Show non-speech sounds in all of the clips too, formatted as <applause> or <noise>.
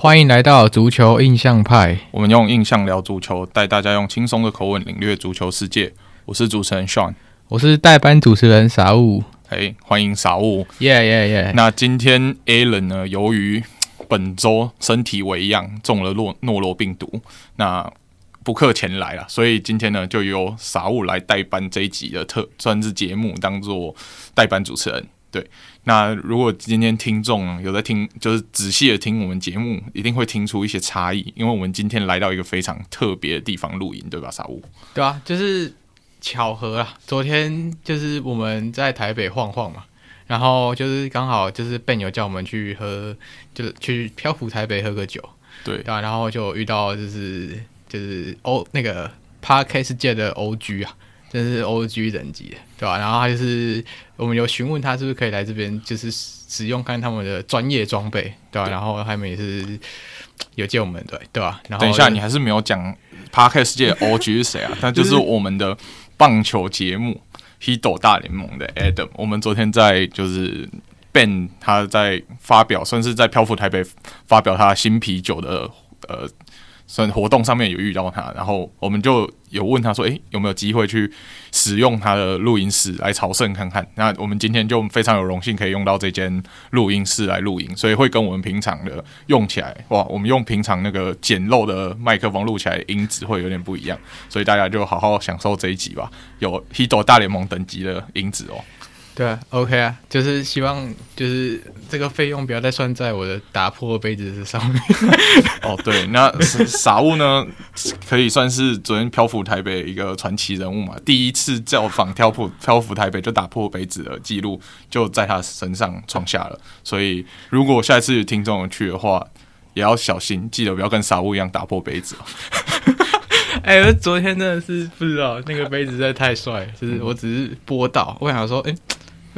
欢迎来到足球印象派，我们用印象聊足球，带大家用轻松的口吻领略足球世界。我是主持人 Sean，我是代班主持人傻物。嘿，欢迎傻物，耶耶耶！那今天 Alan 呢？由于本周身体微恙，中了诺诺罗病毒，那不克前来了，所以今天呢，就由傻物来代班这一集的特专制节目，当做代班主持人。对，那如果今天听众有在听，就是仔细的听我们节目，一定会听出一些差异，因为我们今天来到一个非常特别的地方录音，对吧？傻物？对啊，就是巧合啊。昨天就是我们在台北晃晃嘛，然后就是刚好就是 Ben 有叫我们去喝，就是去漂浮台北喝个酒，对，对啊，然后就遇到就是就是欧那个 Podcast 界的 OG 啊。真是 OG 等级的，对吧？然后他就是我们有询问他是不是可以来这边，就是使用看他们的专业装备，对吧？然后他们也是有借我们，对对吧？然后等一下，你还是没有讲 Parkes 世界 OG 是谁啊？<laughs> 那就是我们的棒球节目《Hito 大联盟》的 Adam。我们昨天在就是 Ben 他在发表，算是在漂浮台北发表他新啤酒的呃。算活动上面有遇到他，然后我们就有问他说：“诶、有没有机会去使用他的录音室来朝圣看看？”那我们今天就非常有荣幸可以用到这间录音室来录音，所以会跟我们平常的用起来，哇，我们用平常那个简陋的麦克风录起来音质会有点不一样，所以大家就好好享受这一集吧，有 Hito 大联盟等级的音质哦。对啊，OK 啊，就是希望就是这个费用不要再算在我的打破杯子上面。<laughs> 哦，对，那傻物呢，可以算是昨天漂浮台北一个传奇人物嘛。第一次造访漂浮漂浮台北就打破杯子的记录，就在他身上创下了。所以如果下一次听众有去的话，也要小心，记得不要跟傻物一样打破杯子。<laughs> 哎、欸，我昨天真的是不知道那个杯子实在太帅，就是我只是播到，我想说，哎、欸。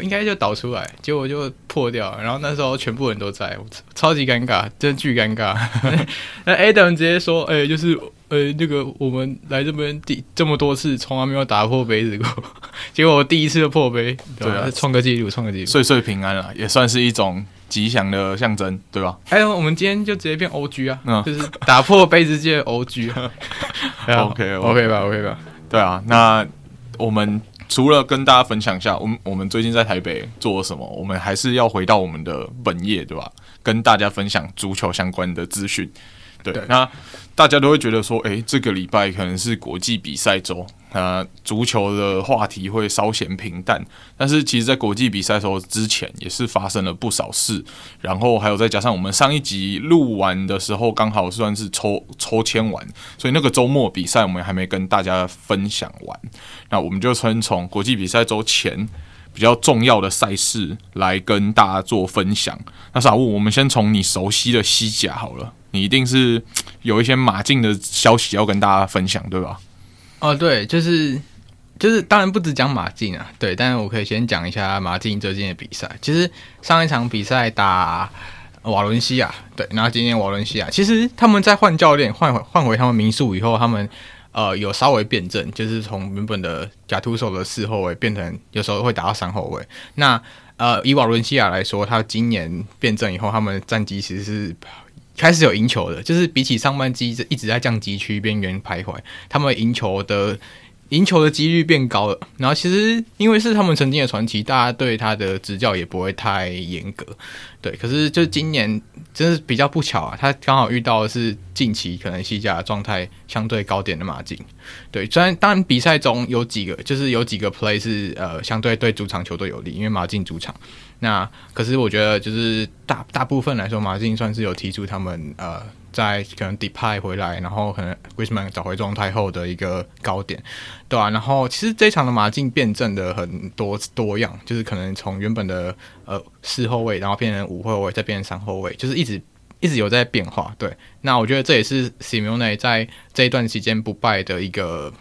应该就倒出来，结果就破掉。然后那时候全部人都在，我超级尴尬，真的巨尴尬。<laughs> 那 Adam 直接说：“哎、欸，就是呃、欸，那个我们来这边第这么多次，从来没有打破杯子过。<laughs> 结果我第一次就破杯，对啊，创个记录，创个记录，岁岁平安了，也算是一种吉祥的象征，对吧？哎，我们今天就直接变 OG 啊，嗯、就是打破杯子界的 OG。<laughs> OK OK 吧，OK 吧，对啊，那我们。除了跟大家分享一下，我们我们最近在台北做了什么，我们还是要回到我们的本业，对吧？跟大家分享足球相关的资讯。对，对那大家都会觉得说，诶，这个礼拜可能是国际比赛周。那足球的话题会稍显平淡，但是其实，在国际比赛的时候之前，也是发生了不少事。然后还有再加上我们上一集录完的时候，刚好算是抽抽签完，所以那个周末比赛我们还没跟大家分享完。那我们就先从国际比赛周前比较重要的赛事来跟大家做分享。那傻物，我们先从你熟悉的西甲好了，你一定是 <tsk> 有一些马竞的消息要跟大家分享，对吧？哦，对，就是就是，当然不只讲马竞啊，对，但是我可以先讲一下马竞最近的比赛。其实上一场比赛打瓦伦西亚，对，然后今天瓦伦西亚，其实他们在换教练、换换回他们民宿以后，他们呃有稍微变阵，就是从原本的假突手的四后卫变成有时候会打到三后卫。那呃，以瓦伦西亚来说，他今年变阵以后，他们战绩其实是。开始有赢球的，就是比起上半季一直在降级区边缘徘徊，他们赢球的赢球的几率变高了。然后其实因为是他们曾经的传奇，大家对他的执教也不会太严格。对，可是就今年真是比较不巧啊，他刚好遇到的是近期可能西甲状态相对高点的马竞。对，虽然当然比赛中有几个就是有几个 play 是呃相对对主场球队有利，因为马竞主场。那可是我觉得，就是大大部分来说，马竞算是有提出他们呃，在可能 Depay 回来，然后可能 g r i e z m a n 找回状态后的一个高点，对啊，然后其实这一场的马竞变阵的很多多样，就是可能从原本的呃四后卫，然后变成五后卫，再变成三后卫，就是一直一直有在变化。对，那我觉得这也是 Simone 在这一段时间不败的一个。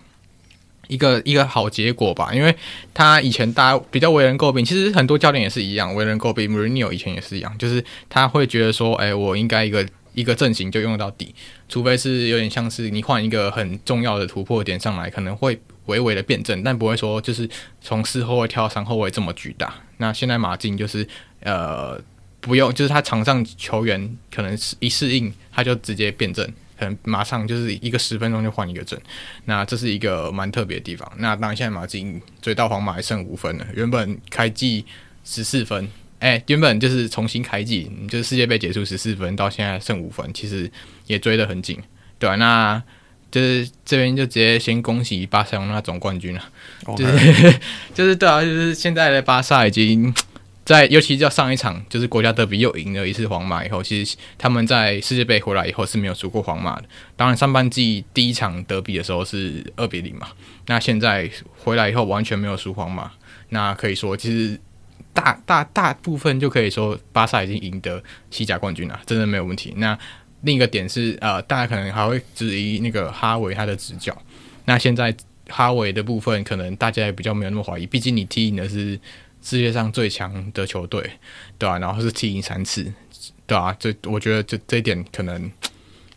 一个一个好结果吧，因为他以前大家比较为人诟病，其实很多教练也是一样为人诟病。Mourinho 以前也是一样，就是他会觉得说，哎，我应该一个一个阵型就用到底，除非是有点像是你换一个很重要的突破点上来，可能会微微的变阵，但不会说就是从四后卫跳到三后卫这么巨大。那现在马竞就是呃不用，就是他场上球员可能是一适应他就直接变阵，可能马上就是一个十分钟就换一个阵。那这是一个蛮特别的地方。那当然现在马竞追到皇马还剩五分了，原本开季十四分。哎、欸，原本就是重新开季，就是世界杯结束十四分，到现在剩五分，其实也追得很紧，对吧、啊？那就是这边就直接先恭喜巴塞罗那总冠军了，Okay. 就是 <laughs> 就是对啊，就是现在的巴萨已经在，尤其叫上一场就是国家德比又赢了一次皇马以后，其实他们在世界杯回来以后是没有输过皇马的。当然上半季第一场德比的时候是二比零嘛，那现在回来以后完全没有输皇马，那可以说其实。大大大部分就可以说，巴萨已经赢得西甲冠军了，真的没有问题。那另一个点是，呃，大家可能还会质疑那个哈维他的执教。那现在哈维的部分，可能大家也比较没有那么怀疑，毕竟你踢赢的是世界上最强的球队，对吧、啊？然后是踢赢三次，对吧、啊？这我觉得这这一点可能，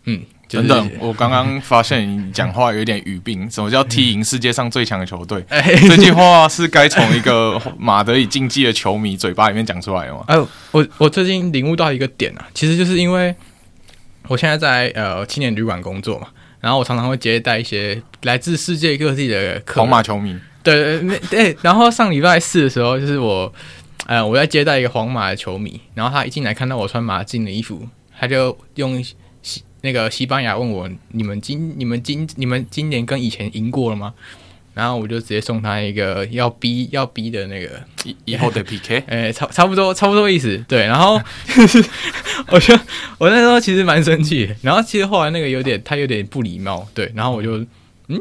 嗯。等等，我刚刚发现你讲话有点语病。什么叫踢赢世界上最强的球队？这句话是该从一个马德里竞技的球迷嘴巴里面讲出来的吗？哎，我我最近领悟到一个点啊，其实就是因为我现在在呃青年旅馆工作嘛，然后我常常会接待一些来自世界各地的皇马球迷。对对对，然后上礼拜四的时候，就是我呃我在接待一个皇马的球迷，然后他一进来看到我穿马竞的衣服，他就用。那个西班牙问我：“你们今、你们今、你们今年跟以前赢过了吗？”然后我就直接送他一个要逼、要逼的那个以以后的 PK，<laughs> 哎，差差不多差不多意思。对，然后 <laughs> 我就我那时候其实蛮生气，然后其实后来那个有点他有点不礼貌，对，然后我就嗯。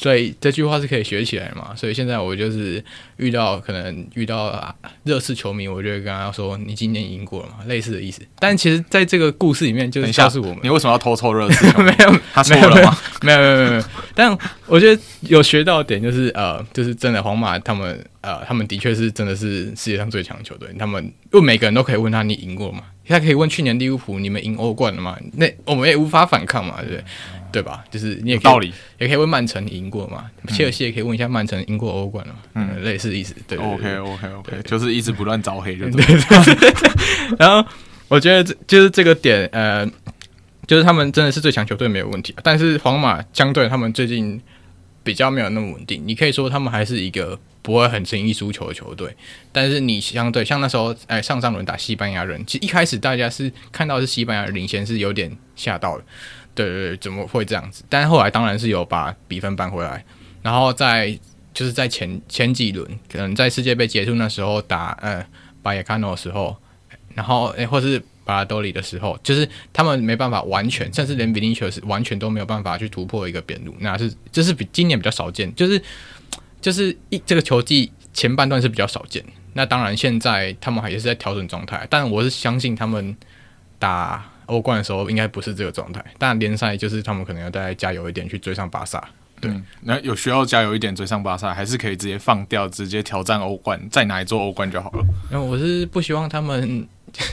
所以这句话是可以学起来嘛？所以现在我就是遇到可能遇到热刺球迷，我就会跟他说：“你今年赢过了嘛？”类似的意思。但其实在这个故事里面，就是告诉我们，你为什么要偷抽热刺？<laughs> 没有，他错了吗？没有，没有，没有，没有。但我觉得有学到的点就是，呃，就是真的，皇马他们，呃，他们的确是真的是世界上最强的球队。他们因为每个人都可以问他：“你赢过吗？”他可以问去年利物浦：“你们赢欧冠了吗？”那我们也无法反抗嘛，对不对？对吧？就是你也可以道理，也可以问曼城赢过嘛？切尔西也可以问一下曼城赢过欧冠了？嗯，类似的意思。对，OK OK OK，就是一直不断招黑，就 <laughs> 对。<laughs> 然后我觉得这就是这个点，呃，就是他们真的是最强球队没有问题，但是皇马相对他们最近比较没有那么稳定。你可以说他们还是一个不会很轻易输球的球队，但是你相对像那时候，哎，上上轮打西班牙人，其实一开始大家是看到是西班牙领先，是有点吓到的。对对，怎么会这样子？但是后来当然是有把比分扳回来，然后在就是在前前几轮，可能在世界杯结束那时候打呃巴耶卡诺的时候，然后诶或是巴拉多里的时候，就是他们没办法完全，甚至连比利球是完全都没有办法去突破一个边路，那是这是比今年比较少见，就是就是一这个球季前半段是比较少见。那当然现在他们还也是在调整状态，但我是相信他们打。欧冠的时候应该不是这个状态，但联赛就是他们可能要再加油一点去追上巴萨。对、嗯，那有需要加油一点追上巴萨，还是可以直接放掉，直接挑战欧冠，再拿一座欧冠就好了。那我是不希望他们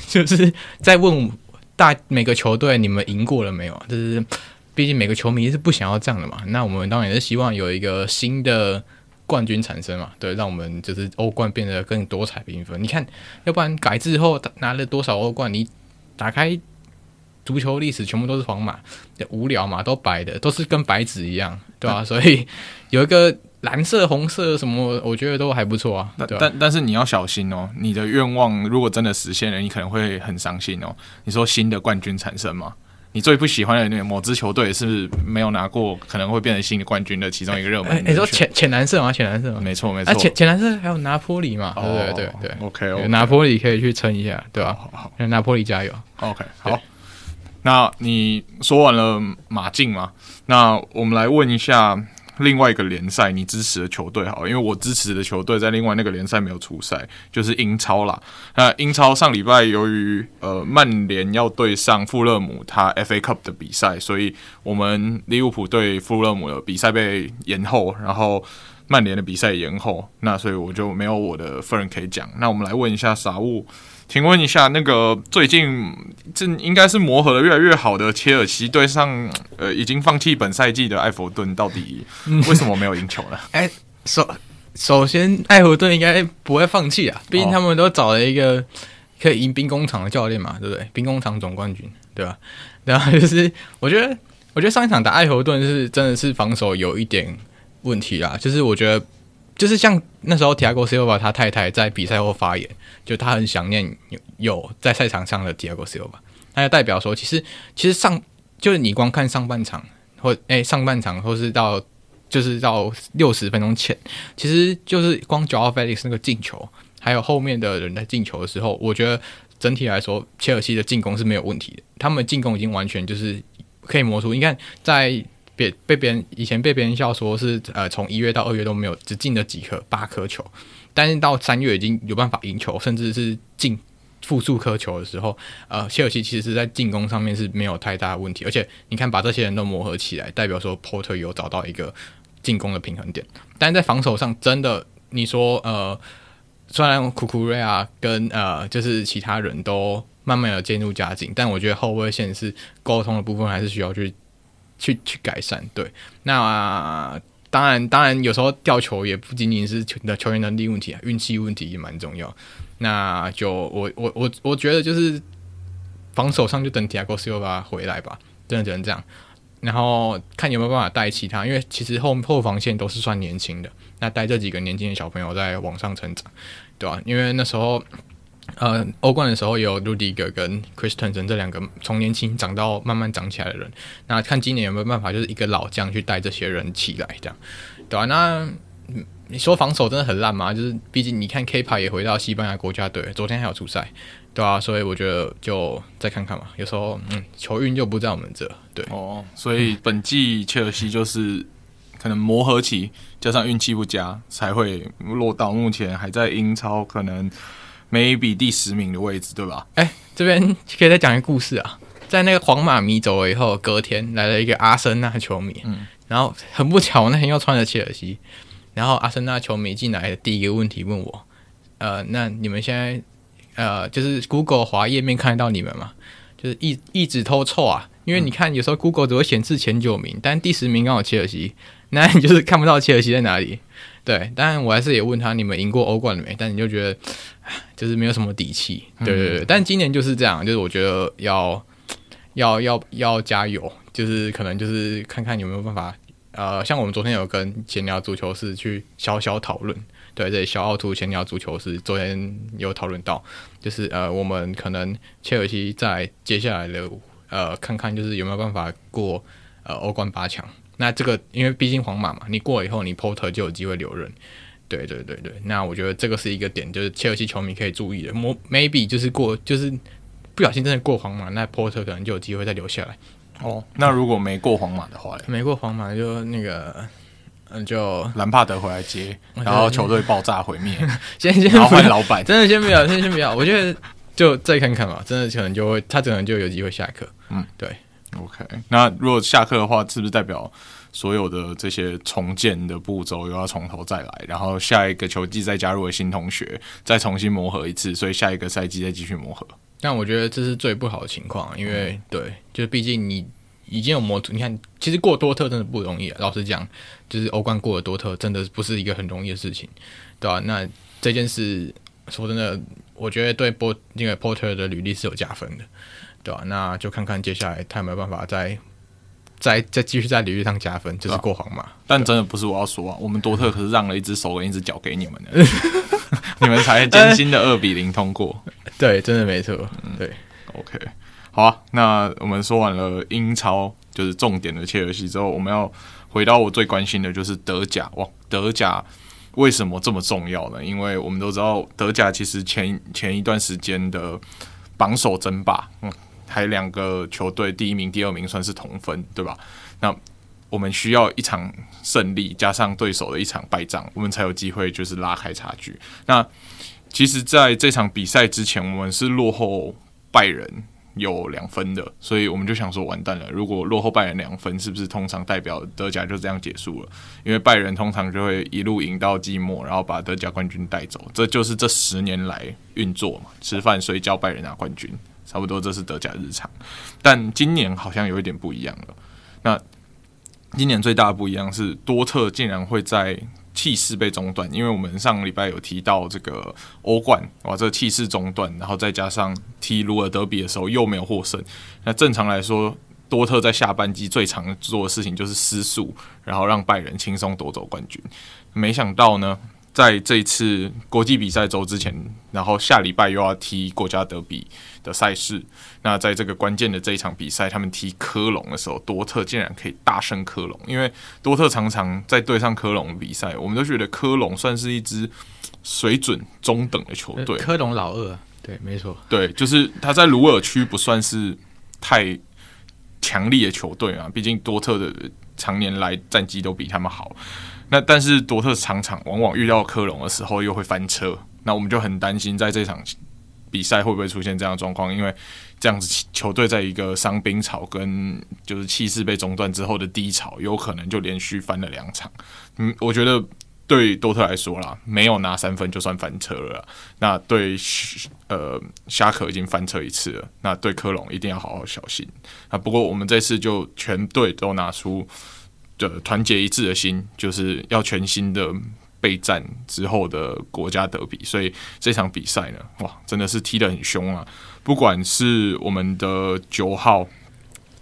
就是在问大每个球队你们赢过了没有？就是毕竟每个球迷是不想要这样的嘛。那我们当然也是希望有一个新的冠军产生嘛，对，让我们就是欧冠变得更多彩缤纷。你看，要不然改制后拿了多少欧冠？你打开。足球历史全部都是皇马，无聊嘛，都白的，都是跟白纸一样，对吧、啊？所以有一个蓝色、红色什么，我觉得都还不错啊。但但但是你要小心哦，你的愿望如果真的实现了，你可能会很伤心哦。你说新的冠军产生吗？你最不喜欢的那个某支球队是不是没有拿过，可能会变成新的冠军的其中一个热门。你说浅浅蓝色吗？浅蓝色吗？没错没错。浅浅蓝色还有拿坡里嘛？对对对对。OK OK，拿坡里可以去撑一下，对吧？好好，拿坡里加油。OK 好。那你说完了马竞吗？那我们来问一下另外一个联赛你支持的球队好，因为我支持的球队在另外那个联赛没有出赛，就是英超啦。那英超上礼拜由于呃曼联要对上富勒姆，他 FA Cup 的比赛，所以我们利物浦对富勒姆的比赛被延后，然后曼联的比赛延后，那所以我就没有我的份可以讲。那我们来问一下傻物。请问一下，那个最近这应该是磨合的越来越好的切尔西对上呃已经放弃本赛季的艾弗顿，到底为什么没有赢球呢？<laughs> 哎、首首先艾弗顿应该不会放弃啊，毕竟他们都找了一个可以赢兵工厂的教练嘛，对不对？兵工厂总冠军，对吧？然后就是我觉得，我觉得上一场打埃弗顿是真的是防守有一点问题啦。就是我觉得，就是像那时候 Tiago Silva 他太太在比赛后发言，就他很想念有在赛场上的 Tiago Silva，那就代表说，其实其实上就是你光看上半场或诶、上半场或是到就是到六十分钟前，其实就是光 Joao Felix 那个进球。还有后面的人在进球的时候，我觉得整体来说，切尔西的进攻是没有问题的。他们进攻已经完全就是可以磨出。你看，在别被别人以前被别人笑说是呃从一月到二月都没有只进了几颗八颗球，但是到三月已经有办法赢球，甚至是进复数颗球的时候，呃，切尔西其实是在进攻上面是没有太大的问题。而且你看，把这些人都磨合起来，代表说 Porter 有找到一个进攻的平衡点。但是在防守上，真的你说呃。虽然库库瑞亚跟呃，就是其他人都慢慢有渐入佳境，但我觉得后卫线是沟通的部分还是需要去去去改善。对，那、呃、当然当然有时候吊球也不仅仅是球的球员能力问题啊，运气问题也蛮重要。那就我我我我觉得就是防守上就等 Thiago Silva 回来吧，真的只能这样。然后看有没有办法带其他，因为其实后后防线都是算年轻的。那带这几个年轻的小朋友在往上成长，对吧、啊？因为那时候，呃，欧冠的时候有鲁迪格跟 Christensen 这两个从年轻长到慢慢长起来的人。那看今年有没有办法，就是一个老将去带这些人起来，这样，对、啊？那你说防守真的很烂吗？就是毕竟你看 Kepa 也回到西班牙国家队，昨天还有出赛，对、啊？所以我觉得就再看看嘛。有时候，嗯，球运就不在我们这，对。哦，所以本季切尔西就是。可能磨合期加上运气不佳，才会落到目前还在英超可能 maybe 第十名的位置，对吧？哎、欸，这边可以再讲一个故事啊，在那个皇马迷走了以后，隔天来了一个阿森纳球迷，嗯，然后很不巧，那天又穿着切尔西，然后阿森纳球迷进来的第一个问题问我，呃，那你们现在呃，就是 Google 滑页面看得到你们吗？就是一一直偷臭啊，因为你看有时候 Google 只会显示前九名，但第十名刚好切尔西。那你就是看不到切尔西在哪里，对。当然，我还是也问他你们赢过欧冠了没？但你就觉得，就是没有什么底气，对对对。但今年就是这样，就是我觉得要要要要加油，就是可能就是看看有没有办法，呃，像我们昨天有跟闲聊足球室去小小讨论，对对，小奥图闲聊足球室昨天有讨论到，就是呃，我们可能切尔西在接下来的呃，看看就是有没有办法过呃欧冠八强。那这个，因为毕竟皇马嘛，你过了以后，你 Porter 就有机会留任。对对对对，那我觉得这个是一个点，就是切尔西球迷可以注意的。maybe 就是过，就是不小心真的过皇马，那 Porter 可能就有机会再留下来。哦，那如果没过皇马的话，没过皇马就那个，嗯，就兰帕德回来接，然后球队爆炸毁灭，<laughs> 先先换老板，真的先不要，先先不要。我觉得就再看看吧，真的可能就会，他可能就有机会下课。嗯，对。OK，那如果下课的话，是不是代表所有的这些重建的步骤又要从头再来？然后下一个球季再加入了新同学，再重新磨合一次，所以下一个赛季再继续磨合。但我觉得这是最不好的情况，因为、嗯、对，就是毕竟你已经有磨，你看，其实过多特真的不容易。老实讲，就是欧冠过了多特，真的不是一个很容易的事情，对吧、啊？那这件事说真的，我觉得对波那个 Porter 的履历是有加分的。对吧、啊？那就看看接下来他有没有办法再再再继续在履历上加分，就是过皇马。啊、但真的不是我要说啊，我们多特可是让了一只手跟一只脚给你们的，<laughs> 你们才 <laughs> 艰辛的二比零通过。<laughs> 对，真的没错。对、嗯、，OK，好啊。那我们说完了英超，就是重点的切尔西之后，我们要回到我最关心的就是德甲。哇，德甲为什么这么重要呢？因为我们都知道德甲其实前前一段时间的榜首争霸，嗯。还两个球队，第一名、第二名算是同分，对吧？那我们需要一场胜利加上对手的一场败仗，我们才有机会就是拉开差距。那其实，在这场比赛之前，我们是落后拜仁有两分的，所以我们就想说，完蛋了！如果落后拜仁两分，是不是通常代表德甲就这样结束了？因为拜仁通常就会一路赢到季末，然后把德甲冠军带走。这就是这十年来运作嘛，吃饭睡觉，拜仁拿冠军。差不多，这是德甲日常，但今年好像有一点不一样了。那今年最大的不一样是，多特竟然会在气势被中断，因为我们上个礼拜有提到这个欧冠，哇，这个气势中断，然后再加上踢鲁尔德比的时候又没有获胜，那正常来说，多特在下半季最常做的事情就是失速，然后让拜仁轻松夺走冠军。没想到呢，在这一次国际比赛周之前，然后下礼拜又要踢国家德比的赛事。那在这个关键的这一场比赛，他们踢科隆的时候，多特竟然可以大胜科隆。因为多特常常在对上科隆比赛，我们都觉得科隆算是一支水准中等的球队。科隆老二，对，没错，对，就是他在鲁尔区不算是太强力的球队啊。毕竟多特的常年来战绩都比他们好。那但是多特常常往往遇到科隆的时候又会翻车，那我们就很担心在这场比赛会不会出现这样的状况，因为。这样子球队在一个伤兵潮跟就是气势被中断之后的低潮，有可能就连续翻了两场。嗯，我觉得对多特来说啦，没有拿三分就算翻车了。那对呃沙克已经翻车一次了，那对科隆一定要好好小心。啊，不过我们这次就全队都拿出的团结一致的心，就是要全新的备战之后的国家德比。所以这场比赛呢，哇，真的是踢得很凶啊！不管是我们的九号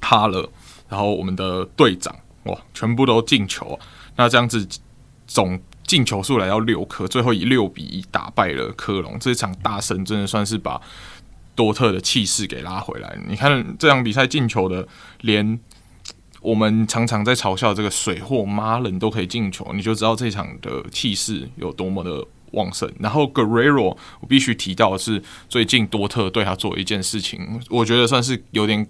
哈勒，然后我们的队长哇，全部都进球。那这样子总进球数来到六颗，最后以六比一打败了科隆。这场大胜真的算是把多特的气势给拉回来。你看这场比赛进球的，连我们常常在嘲笑这个水货马人都可以进球，你就知道这场的气势有多么的。旺盛，然后 Guerrero，我必须提到的是，最近多特对他做一件事情，我觉得算是有点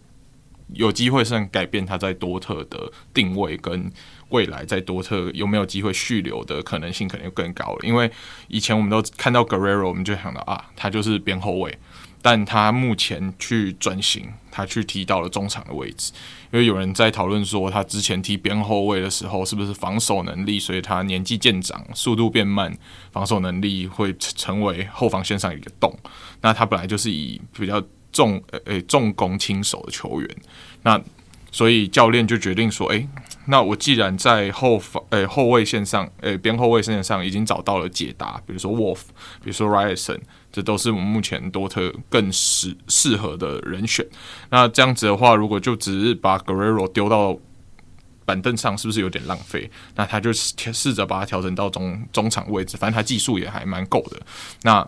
有机会，算改变他在多特的定位跟未来在多特有没有机会续留的可能性，可能更高了。因为以前我们都看到 Guerrero，我们就想到啊，他就是边后卫。但他目前去转型，他去踢到了中场的位置，因为有人在讨论说，他之前踢边后卫的时候，是不是防守能力随他年纪渐长，速度变慢，防守能力会成为后防线上一个洞？那他本来就是以比较重呃呃重攻轻守的球员，那所以教练就决定说，诶，那我既然在后防呃后卫线上，呃边后卫线上已经找到了解答，比如说 Wolf，比如说 Ryerson。这都是我们目前多特更适适合的人选。那这样子的话，如果就只是把 Guerrero 丢到板凳上，是不是有点浪费？那他就试着把它调整到中中场位置，反正他技术也还蛮够的。那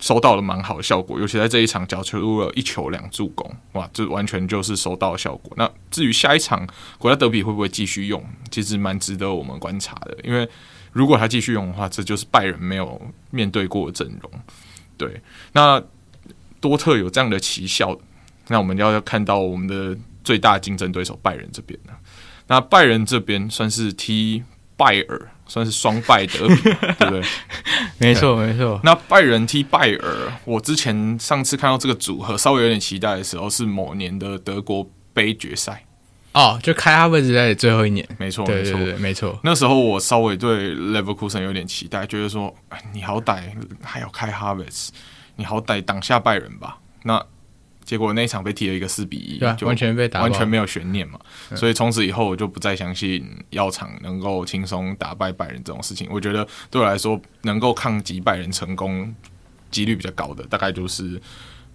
收到了蛮好的效果，尤其在这一场角球入了一球两助攻，哇，这完全就是收到效果。那至于下一场国家德比会不会继续用，其实蛮值得我们观察的。因为如果他继续用的话，这就是拜仁没有面对过的阵容。对，那多特有这样的奇效，那我们要要看到我们的最大竞争对手拜仁这边呢。那拜仁这边算是踢拜尔，算是双败德比，对不对？<laughs> 没错，没错。那拜仁踢拜尔，我之前上次看到这个组合稍微有点期待的时候，是某年的德国杯决赛。哦，就开哈维兹在最后一年，没错，对对对，没错，没错。那时候我稍微对 Leverkusen 有点期待，觉得说，你好歹还要开哈维兹，你好歹挡下拜仁吧。那结果那一场被踢了一个四比一，就完全被打，完全没有悬念嘛。所以从此以后，我就不再相信药厂能够轻松打败拜仁这种事情。我觉得对我来说，能够抗击拜仁成功几率比较高的，大概就是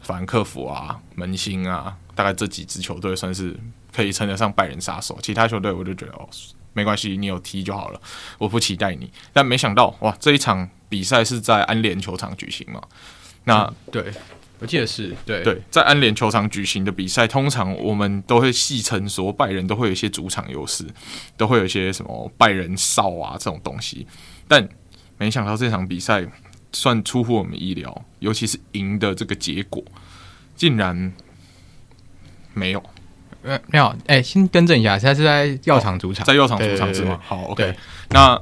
法兰克福啊、门兴啊，大概这几支球队算是。可以称得上拜仁杀手，其他球队我就觉得哦，没关系，你有踢就好了，我不期待你。但没想到哇，这一场比赛是在安联球场举行嘛？那、嗯、对，我记得是对对，在安联球场举行的比赛，通常我们都会戏称说拜仁都会有一些主场优势，都会有一些什么拜仁哨啊这种东西。但没想到这场比赛算出乎我们意料，尤其是赢的这个结果，竟然没有。呃，没有，哎、欸，先更正一下，现在是在药厂主场，哦、在药厂主场是吗？好，OK。那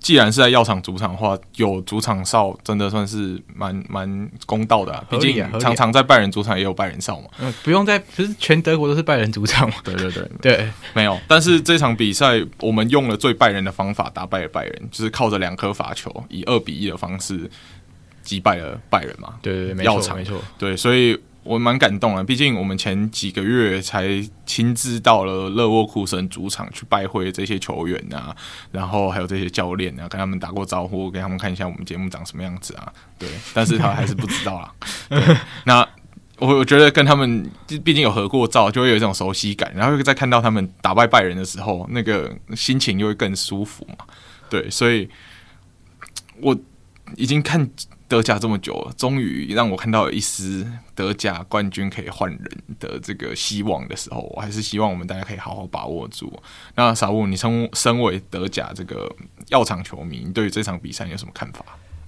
既然是在药厂主场的话，有主场哨，真的算是蛮蛮公道的、啊。毕竟常常在拜仁主场也有拜仁哨嘛。嗯，不用在，不是全德国都是拜仁主场嘛？<laughs> 对对对对，没有。但是这场比赛我们用了最拜仁的方法打败了拜仁，就是靠着两颗罚球，以二比一的方式击败了拜仁嘛。对对对，没错没错。对，所以我蛮感动的，毕竟我们前几个月才亲自到了勒沃库森主场去拜会这些球员啊，然后还有这些教练啊，跟他们打过招呼，给他们看一下我们节目长什么样子啊。对，<laughs> 但是他还是不知道啊。<laughs> 那我我觉得跟他们毕竟有合过照，就会有一种熟悉感，然后再看到他们打败拜仁的时候，那个心情就会更舒服嘛。对，所以我已经看。德甲这么久，终于让我看到一丝德甲冠军可以换人的这个希望的时候，我还是希望我们大家可以好好把握住。那傻物，你身身为德甲这个药厂球迷，你对于这场比赛有什么看法？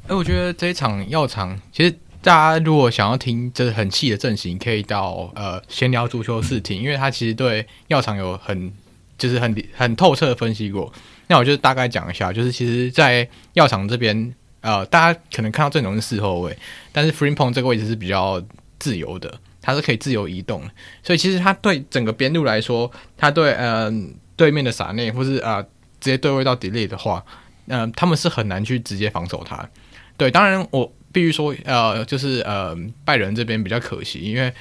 哎、我觉得这一场药厂，其实大家如果想要听就是很气的阵型，可以到呃闲聊足球室听，因为他其实对药厂有很就是很很透彻的分析过。那我就大概讲一下，就是其实，在药厂这边。呃，大家可能看到阵容是四后卫，但是 Frimpong 这个位置是比较自由的，他是可以自由移动，所以其实他对整个边路来说，他对呃对面的萨内或是啊、呃、直接对位到 Delay 的话，嗯、呃，他们是很难去直接防守他。对，当然我必须说，呃，就是呃拜仁这边比较可惜，因为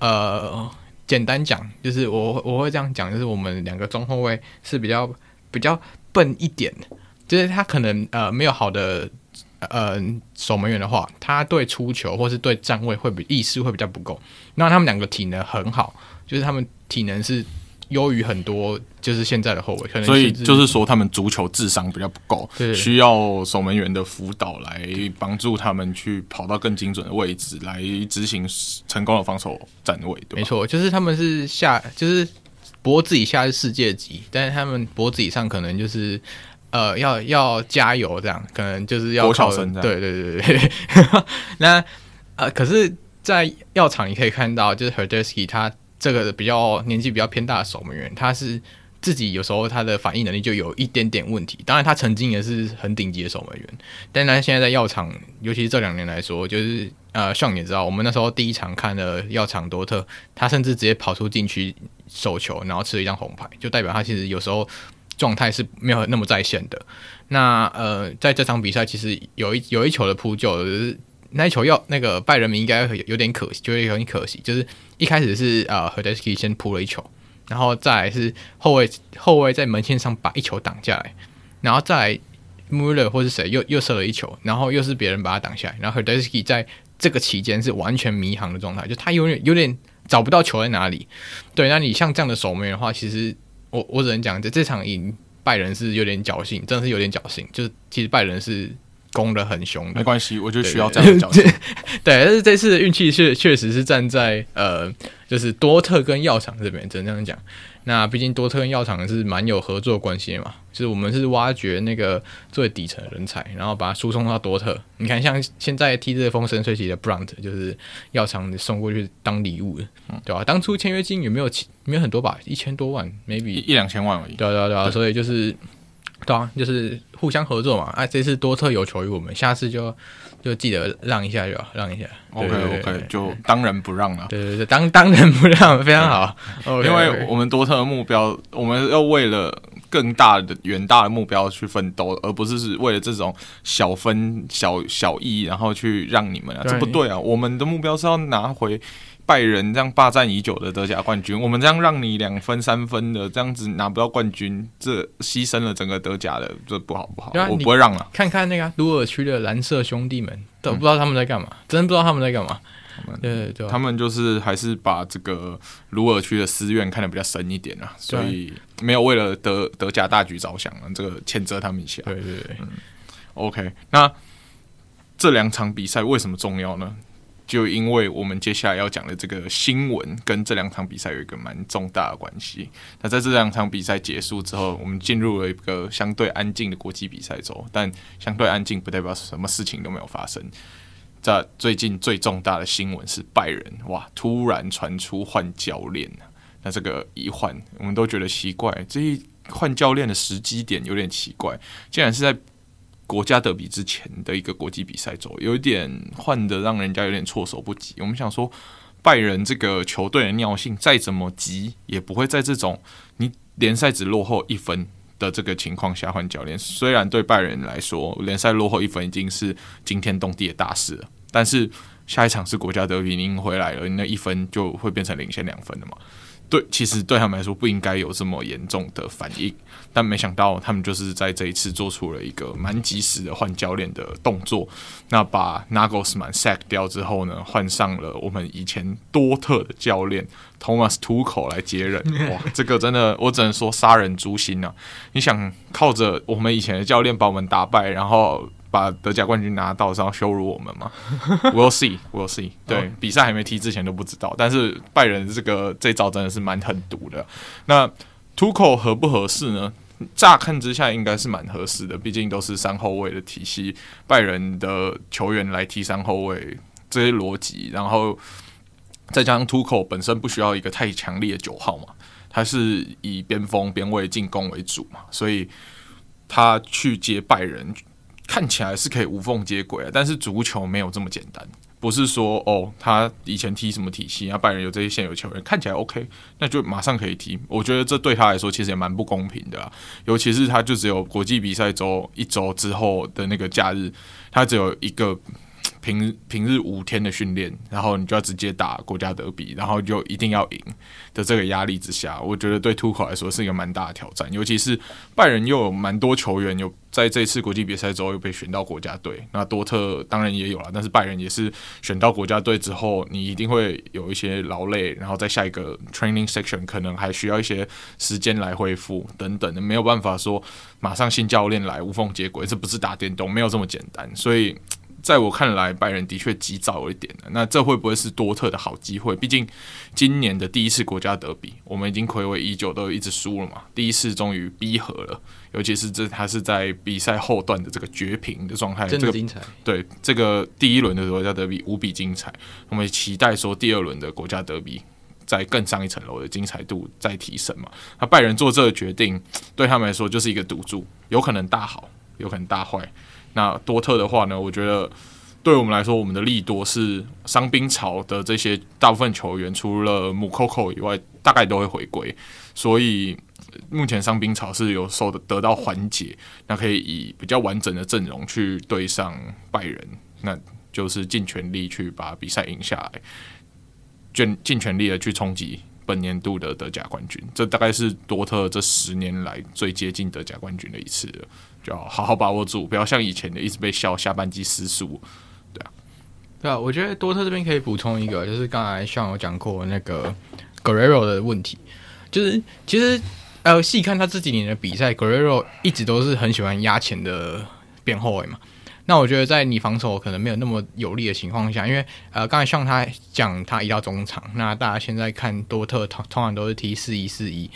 呃简单讲，就是我我会这样讲，就是我们两个中后卫是比较比较笨一点，就是他可能呃没有好的。呃，守门员的话，他对出球或是对站位会比意识会比较不够。那他们两个体能很好，就是他们体能是优于很多，就是现在的后卫。可能所以就是说，他们足球智商比较不够，需要守门员的辅导来帮助他们去跑到更精准的位置，来执行成功的防守站位。对，没错，就是他们是下，就是脖子以下是世界级，但是他们脖子以上可能就是。呃，要要加油，这样可能就是要靠。对对对对。<laughs> 那呃，可是，在药厂你可以看到，就是 Hradecky 他这个比较年纪比较偏大的守门员，他是自己有时候他的反应能力就有一点点问题。当然，他曾经也是很顶级的守门员，但他现在在药厂，尤其是这两年来说，就是呃，像你也知道，我们那时候第一场看的药厂多特，他甚至直接跑出禁区守球，然后吃了一张红牌，就代表他其实有时候。状态是没有那么在线的。那呃，在这场比赛，其实有一有一球的扑救，那一球要那个拜仁迷应该有，有点可惜，就会有点可惜。就是一开始是呃 Hradecky 先扑了一球，然后再来是后卫后卫在门线上把一球挡下来，然后再来 Müller 或是谁又又射了一球，然后又是别人把他挡下来，然后 Hradecky 在这个期间是完全迷航的状态，就他有点有点找不到球在哪里。对，那你像这样的守门员的话，其实。我我只能讲，这这场赢拜仁是有点侥幸，真的是有点侥幸。就是其实拜仁是攻的很凶的，没关系，我就需要这样的侥幸。对，但是这次的运气确确实是站在呃，就是多特跟药厂这边，只能这样讲。那毕竟多特跟药厂是蛮有合作关系的嘛，就是我们是挖掘那个最底层的人才，然后把它输送到多特。你看，像现在踢这风生水起的 Brandt，就是药厂送过去当礼物的，对吧、啊？当初签约金有没有没有很多吧？一千多万，maybe 一两千万而已。对啊对啊对啊，所以就是对啊，就是互相合作嘛。哎、啊，这次多特有求于我们，下次就。就记得让一下就好，让一下。OK OK，就当仁不让了。对对对，当 <laughs> 当仁不让，非常好。Okay, 因为我们多特的目标，我们要为了更大的、远大的目标去奋斗，而不是是为了这种小分、小小意，然后去让你们啊，这不对啊！我们的目标是要拿回。拜仁这样霸占已久的德甲冠军，我们这样让你两分三分的这样子拿不到冠军，这牺牲了整个德甲的，这不好不好，啊、我不会让了。看看那个鲁尔区的蓝色兄弟们，都不知道他们在干嘛，嗯、真不知道他们在干嘛。对对对，他们就是还是把这个鲁尔区的私怨看得比较深一点啊，所以没有为了德德甲大局着想啊，这个谴责他们一下。对对对，嗯，OK，那这两场比赛为什么重要呢？就因为我们接下来要讲的这个新闻跟这两场比赛有一个蛮重大的关系。那在这两场比赛结束之后，我们进入了一个相对安静的国际比赛周。但相对安静不代表什么事情都没有发生。在最近最重大的新闻是拜仁哇，突然传出换教练。那这个一换，我们都觉得奇怪，这一换教练的时机点有点奇怪，竟然是在。国家德比之前的一个国际比赛中，有一点换得让人家有点措手不及。我们想说，拜仁这个球队的尿性再怎么急，也不会在这种你联赛只落后一分的这个情况下换教练。虽然对拜仁来说，联赛落后一分已经是惊天动地的大事了，但是下一场是国家德比，您回来了，你那一分就会变成领先两分了嘛。对，其实对他们来说不应该有这么严重的反应，但没想到他们就是在这一次做出了一个蛮及时的换教练的动作。那把 Nagelsmann sack 掉之后呢，换上了我们以前多特的教练 Thomas Tuchel 来接任。<laughs> 哇，这个真的我只能说杀人诛心啊！你想靠着我们以前的教练把我们打败，然后。把德甲冠军拿到，是要羞辱我们吗？<laughs> We'll see, we'll see。对，oh. 比赛还没踢之前都不知道，但是拜仁这个这招真的是蛮狠毒的。那 Tuchel 合不合适呢？乍看之下应该是蛮合适的，毕竟都是三后卫的体系，拜仁的球员来踢三后卫这些逻辑，然后再加上 Tuchel 本身不需要一个太强烈的九号嘛，他是以边锋边卫进攻为主嘛，所以他去接拜仁。看起来是可以无缝接轨啊，但是足球没有这么简单，不是说哦，他以前踢什么体系啊，拜仁有这些现有球员看起来 OK，那就马上可以踢。我觉得这对他来说其实也蛮不公平的啊，尤其是他就只有国际比赛周一周之后的那个假日，他只有一个。平平日五天的训练，然后你就要直接打国家德比，然后就一定要赢的这个压力之下，我觉得对图克来说是一个蛮大的挑战。尤其是拜仁又有蛮多球员有在这次国际比赛之后又被选到国家队，那多特当然也有了，但是拜仁也是选到国家队之后，你一定会有一些劳累，然后在下一个 training section 可能还需要一些时间来恢复等等的，没有办法说马上新教练来无缝接轨，这不是打电动，没有这么简单，所以。在我看来，拜仁的确急躁了一点。那这会不会是多特的好机会？毕竟今年的第一次国家德比，我们已经睽违已久，都一直输了嘛。第一次终于逼和了，尤其是这他是在比赛后段的这个绝平的状态，真的精彩。这个、对这个第一轮的国家德比无比精彩，我们期待说第二轮的国家德比再更上一层楼的精彩度再提升嘛。那拜仁做这个决定，对他们来说就是一个赌注，有可能大好，有可能大坏。那多特的话呢？我觉得对我们来说，我们的利多是伤兵潮的这些大部分球员，除了姆科科以外，大概都会回归。所以目前伤兵潮是有受的得到缓解，那可以以比较完整的阵容去对上拜仁，那就是尽全力去把比赛赢下来，尽尽全力的去冲击本年度的德甲冠军。这大概是多特这十年来最接近德甲冠军的一次了。就要好好把握住，不要像以前的一直被笑下半季失速，对啊，对啊。我觉得多特这边可以补充一个，就是刚才像我讲过那个 Guerrero 的问题，就是其实呃细看他这几年的比赛，Guerrero 一直都是很喜欢压前的边后卫嘛。那我觉得在你防守可能没有那么有利的情况下，因为呃刚才像他讲他移到中场，那大家现在看多特通通常都是踢四一四一。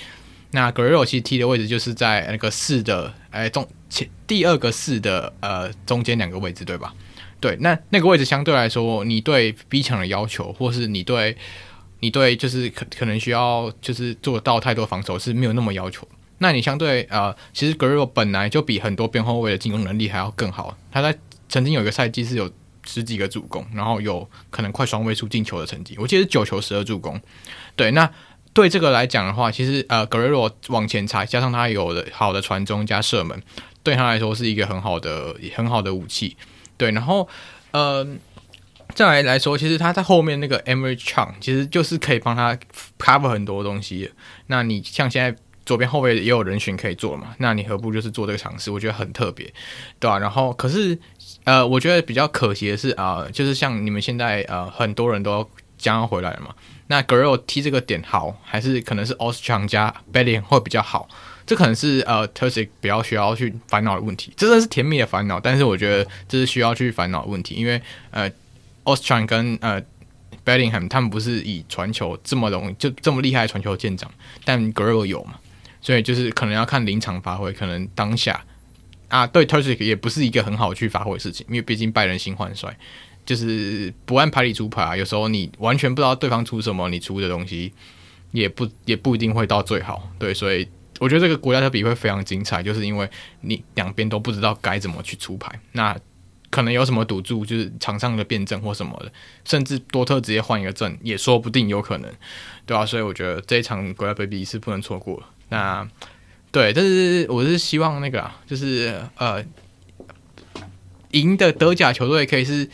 那 Guerrero 其实踢的位置就是在那个四的哎中前第二个四的呃中间两个位置对吧？对，那那个位置相对来说，你对逼抢的要求，或是你对你对就是可可能需要就是做到太多防守是没有那么要求。那你相对呃，其实 Guerrero 本来就比很多边后卫的进攻能力还要更好。他在曾经有一个赛季是有十几个助攻，然后有可能快双位数进球的成绩，我记得是九球十二助攻。对，那。对这个来讲的话，其实呃，格雷罗往前插，加上他有的好的传中加射门，对他来说是一个很好的很好的武器。对，然后呃，再来来说，其实他在后面那个 Emre Can 其实就是可以帮他 cover 很多东西。那你像现在左边后卫也有人选可以做嘛？那你何不就是做这个尝试？我觉得很特别，对吧、然后可是呃，我觉得比较可惜的是啊、就是像你们现在呃，很多人都将要回来了嘛。那 Guerrero 踢这个点好，还是可能是 Ostrom 加 Belling 会比较好？这可能是呃 Terzic 比较需要去烦恼的问题。这真的是甜蜜的烦恼，但是我觉得这是需要去烦恼的问题，因为呃 Ostrom 跟呃 Bellingham 他们不是以传球这么容易就这么厉害传球见长，但 Guerrero 有嘛，所以就是可能要看临场发挥，可能当下啊对 Terzic 也不是一个很好去发挥的事情，因为毕竟拜仁新换帅。就是不按牌理出牌啊，有时候你完全不知道对方出什么，你出的东西也不也不一定会到最好。对，所以我觉得这个国家的比会非常精彩，就是因为你两边都不知道该怎么去出牌，那可能有什么赌注，就是场上的辩证或什么的，甚至多特直接换一个阵也说不定，有可能，对啊，所以我觉得这一场国家德比是不能错过。那对，但是我是希望那个啊，就是呃，赢的德甲球队可以是。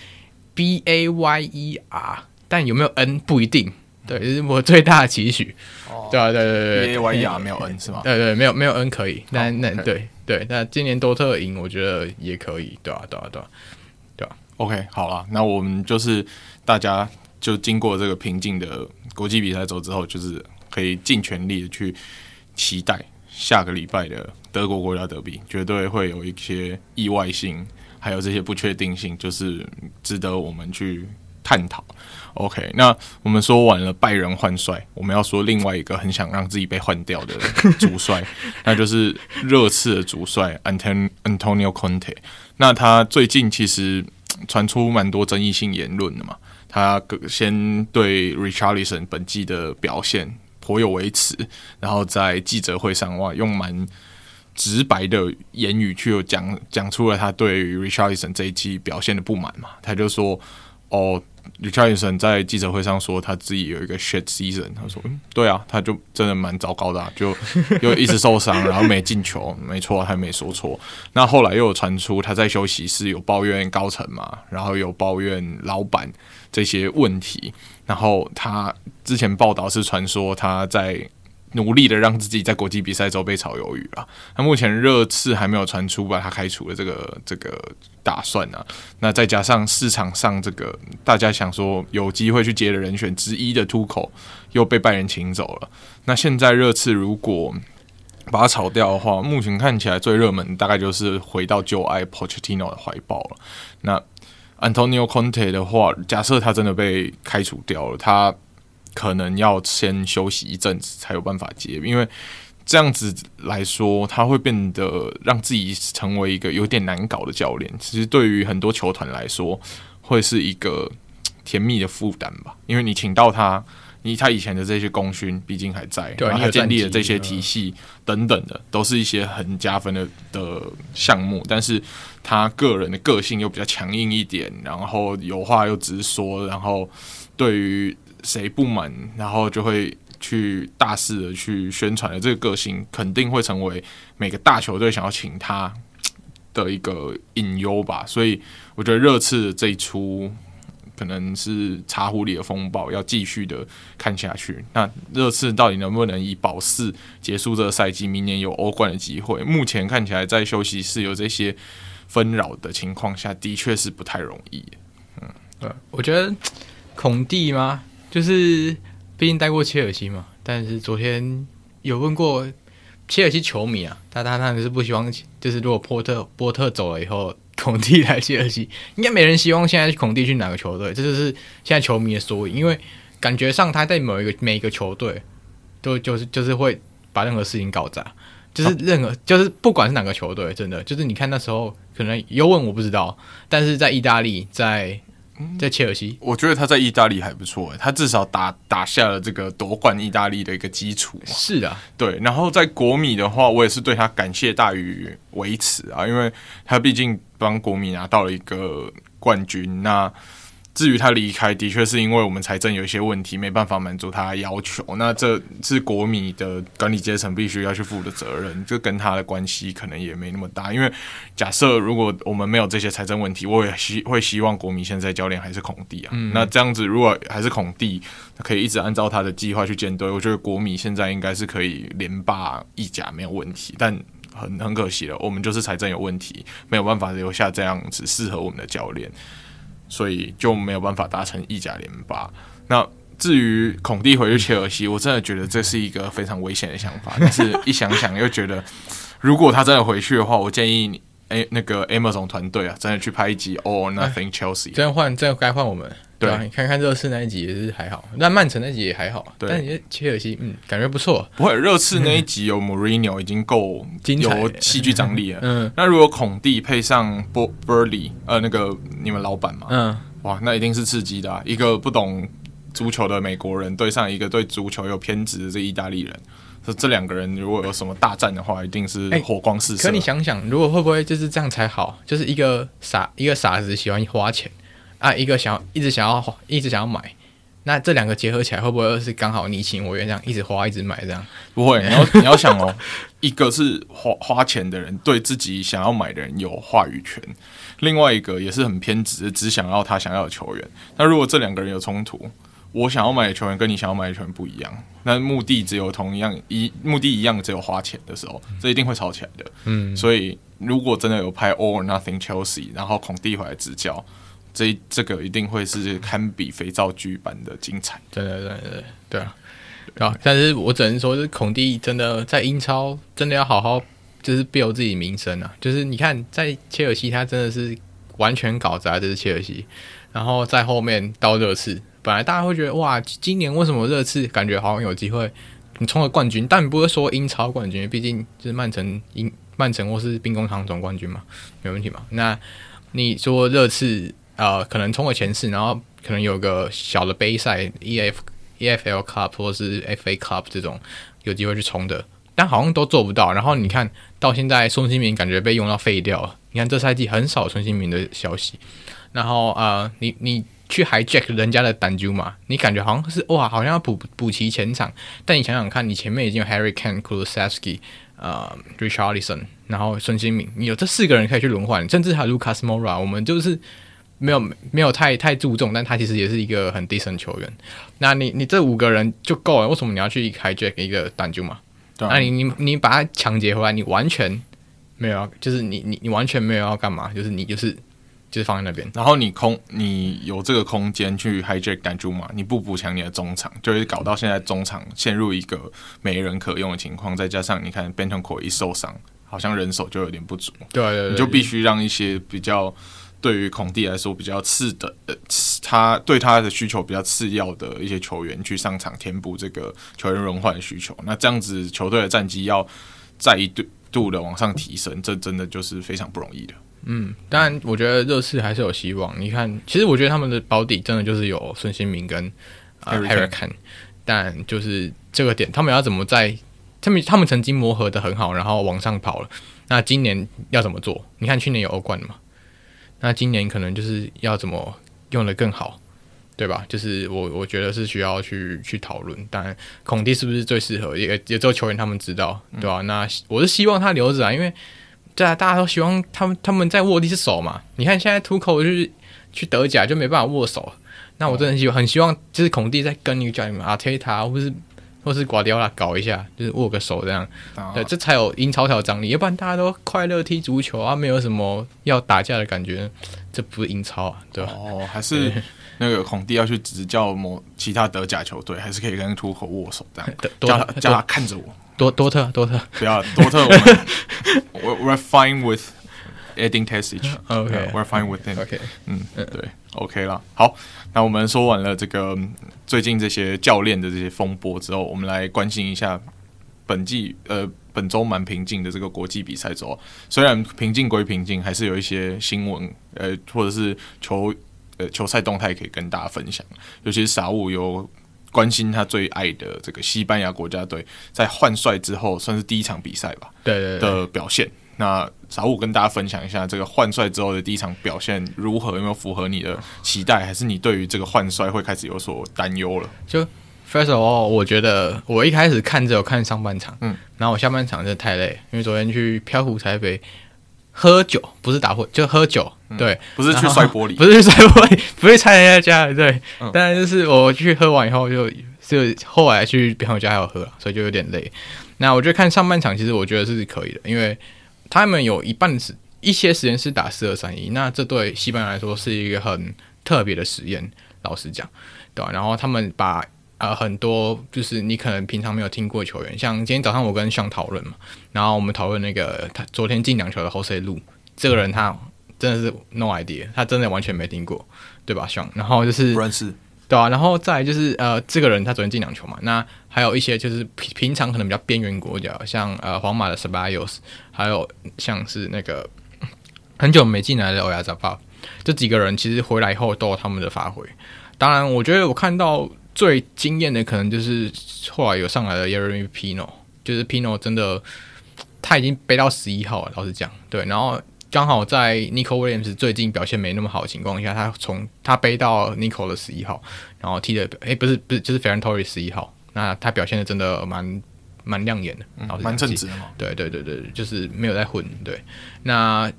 B A Y E R，但有没有 N 不一定。对，这是我最大的期许。哦，对啊，对对对 B A Y E R 没有 N 是吗？对对，没有没有 N 可以，那那对对，那今年多特赢，我觉得也可以，对啊，对啊，对啊，对啊。OK，好了，那我们就是大家就经过这个平静的国际比赛走之后，就是可以尽全力的去期待下个礼拜的德国国家德比，绝对会有一些意外性，还有这些不确定性，就是值得我们去探讨。OK，那我们说完了拜仁换帅，我们要说另外一个很想让自己被换掉的主帅，<laughs> 那就是热刺的主帅 Antonio Conte。那他最近其实传出蛮多争议性言论的嘛，他先对 Richarlison 本季的表现颇有微词，然后在记者会上哇，用蛮直白的言语去讲讲出了他对于 Richardson 这一季表现的不满嘛，他就说哦。，Richardson 在记者会上说他自己有一个 shit season，他说：“嗯，对啊，他就真的蛮糟糕的啊，就又一直受伤，然后没进球，没错，他没说错。那后来又有传出他在休息室有抱怨高层嘛，然后有抱怨老板这些问题，然后他之前报道是传说他在。”努力的让自己在国际比赛中被炒鱿鱼啊！那目前热刺还没有传出把他开除的这个这个打算啊。那再加上市场上这个大家想说有机会去接的人选之一的突口又被拜仁请走了。那现在热刺如果把他炒掉的话，目前看起来最热门大概就是回到旧爱 Pochettino 的怀抱了。那 Antonio Conte 的话，假设他真的被开除掉了，他。可能要先休息一阵子才有办法接，因为这样子来说，他会变得让自己成为一个有点难搞的教练。其实对于很多球团来说，会是一个甜蜜的负担吧。因为你请到他，你他以前的这些功勋毕竟还在，对，然后他建立的这些体系等等的，都是一些很加分的的项目。但是他个人的个性又比较强硬一点，然后有话又直说，然后对于。谁不满，然后就会去大肆的去宣传的这个个性，肯定会成为每个大球队想要请他的一个隐忧吧。所以我觉得热刺这一出可能是茶壶里的风暴，要继续的看下去。那热刺到底能不能以保四结束这个赛季，明年有欧冠的机会？目前看起来在休息室有这些纷扰的情况下，的确是不太容易。嗯，对，我觉得孔蒂吗？就是，毕竟待过切尔西嘛。但是昨天有问过切尔西球迷啊，他他他是不希望，就是如果波特波特走了以后，<laughs> 孔蒂来切尔西，应该没人希望现在孔蒂去哪个球队。这就是现在球迷的缩影，因为感觉上他在某一个每一个球队都就是就是会把任何事情搞砸，就是任何就是不管是哪个球队，真的就是你看那时候可能尤文我不知道，但是在意大利在。在切尔西，我觉得他在意大利还不错，他至少打打下了这个夺冠意大利的一个基础。是的，对。然后在国米的话，我也是对他感谢大于维持啊，因为他毕竟帮国米拿到了一个冠军。那至于他离开，的确是因为我们财政有一些问题，没办法满足他的要求。那这是国米的管理阶层必须要去负的责任，这跟他的关系可能也没那么大。因为假设如果我们没有这些财政问题，我也希会希望国米现在教练还是孔蒂啊。嗯、那这样子如果还是孔蒂，可以一直按照他的计划去建队，我觉得国米现在应该是可以连霸意甲没有问题。但很很可惜了，我们就是财政有问题，没有办法留下这样子适合我们的教练。所以就没有办法达成意甲联霸。那至于孔蒂回去切尔西，我真的觉得这是一个非常危险的想法。但是一想想又觉得，如果他真的回去的话，我建议你，哎，那个 Amazon 团队啊，真的去拍一集 All Nothing Chelsea。真换，真该换我们。对啊，你看看热刺那一集也是还好，那曼城那集也还好。对，但你切尔西，嗯，感觉不错。不会，热刺那一集有 Mourinho 已经够有戏剧张力了。嗯，那如果孔蒂配上 Boehly 呃，那个你们老板嘛，嗯，哇，那一定是刺激的啊。一个不懂足球的美国人对上一个对足球有偏执的这意大利人，这这两个人如果有什么大战的话，一定是火光四射。可你想想，如果会不会就是这样才好？就是一个傻一个傻子喜欢花钱。啊，一个想要一直想要一直想要买，那这两个结合起来，会不会是刚好你情我愿这样一直花一直买这样？不会，你要你要想哦，一个是花花钱的人对自己想要买的人有话语权，另外一个也是很偏执，只想要他想要的球员。那如果这两个人有冲突，我想要买的球员跟你想要买的球员不一样，那目的只有同样一目的一样，只有花钱的时候，这一定会吵起来的。嗯，所以如果真的有拍 All or Nothing Chelsea，然后孔蒂回来执教。这这个一定会是堪比肥皂剧般的精彩，对对对对对啊！啊，但是我只能说，是孔蒂真的在英超真的要好好就是 build 自己名声啊！就是你看在切尔西，他真的是完全搞砸这是切尔西，然后在后面到热刺，本来大家会觉得哇，今年为什么热刺感觉好像有机会你冲了冠军？但不会说英超冠军，毕竟就是曼城英曼城或是兵工厂总冠军嘛，没问题嘛。那你说热刺？呃，可能冲个前四，然后可能有个小的杯赛，E F E F L Cup 或是 F A Cup 这种有机会去冲的，但好像都做不到。然后你看到现在，孙兴民感觉被用到废掉了。你看这赛季很少孙兴民的消息。然后呃，你你去 hijack 人家的胆球嘛？你感觉好像是哇，好像要补补齐前场。但你想想看，你前面已经有 Harry Kane、Kulusevski、呃 Richardson，然后孙兴民，你有这四个人可以去轮换，甚至还有 Lucas Mora，我们就是。没有没有太太注重，但他其实也是一个很 decent 球员。那你你这五个人就够了，为什么你要去 hijack 一个单球嘛？那你你你把他抢劫回来，你完全没有，就是你你你完全没有要干嘛？就是你就是就是放在那边，然后你空你有这个空间去 hijack 单球嘛？你不补强你的中场，就会搞到现在中场陷入一个没人可用的情况。再加上你看 b e n t o n c o r 一受伤，好像人手就有点不足。对，对，对，对，你就必须让一些比较。对于孔蒂来说，比较次的，呃，他对他的需求比较次要的一些球员去上场填补这个球员轮换的需求。那这样子球队的战绩要再一度的往上提升，这真的就是非常不容易的。嗯，当然，我觉得热刺还是有希望。你看，其实我觉得他们的保底真的就是有孙兴民跟呃 Harry Kane，但就是这个点，他们要怎么在他们他们曾经磨合的很好，然后往上跑了。那今年要怎么做？你看去年有欧冠嘛？那今年可能就是要怎么用的更好，对吧？就是我我觉得是需要去去讨论。当然，孔蒂是不是最适合？也也只有球员他们知道，对吧？那我是希望他留着啊，因为对啊，大家都希望他们他们在握的是手嘛。你看现在图口就是去德甲就没办法握手，那我真的很希望很希望就是孔蒂在跟一个教练阿特塔或是或是瓜迪奥拉搞一下，就是握个手这样，对，这才有英超条张力。要不然大家都快乐踢足球啊，没有什么要打架的感觉，这不是英超啊，对吧？哦，还是那个孔蒂要去执教某其他德甲球队，<laughs> 还是可以跟图口握手这样，<laughs> 叫他叫他看着我，多多特多特，不要多特，我们 we're fine with adding t e s t a g e o k we're fine with him，OK，嗯，对，OK 了，好。那我们说完了这个最近这些教练的这些风波之后，我们来关心一下本季呃本周蛮平静的这个国际比赛周。虽然平静归平静，还是有一些新闻呃或者是球呃球赛动态可以跟大家分享。尤其是傻物有关心他最爱的这个西班牙国家队在换帅之后，算是第一场比赛吧，对对的表现。那小五跟大家分享一下这个换帅之后的第一场表现如何？有没有符合你的期待？还是你对于这个换帅会开始有所担忧了？就 first of all，我觉得我一开始看只有看上半场，嗯，然后我下半场真的太累，因为昨天去漂湖台北喝酒，不是打火，就喝酒，嗯、对，不是去摔玻璃，<laughs> 不是去摔玻璃，<laughs> 不是拆人家家，对，嗯、但就是我去喝完以后就就后来去朋友家还有喝，所以就有点累。那我觉得看上半场，其实我觉得是可以的，因为。他们有一半是一些时间是打四二三一，那这对西班牙来说是一个很特别的实验。老实讲，对吧？然后他们把呃很多就是你可能平常没有听过球员，像今天早上我跟尚讨论嘛，然后我们讨论那个他昨天进两球的 Jose Lu 这个人，他真的是 no idea，他真的完全没听过，对吧？尚，然后就是不认识。对啊，然后再来就是呃，这个人他昨天进两球嘛，那还有一些就是平平常可能比较边缘国脚，像呃皇马的 Ceballos，还有像是那个 <clears throat> 很久没进来的欧亚扎巴，这几个人其实回来以后都有他们的发挥。当然，我觉得我看到最惊艳的可能就是后来有上来的 Yeremy Pino，就是 Pino 真的他已经背到十一号了，老实讲，对，然后。刚好在 Nico Williams 最近表现没那么好的情况下，他从他背到 Nico 的十一号，然后踢的哎、欸、不是不是就是 Ferran Torres 十一号，那他表现的真的蛮蛮亮眼的，蛮、嗯、正直的嘛。对对对对，就是没有在混。对，那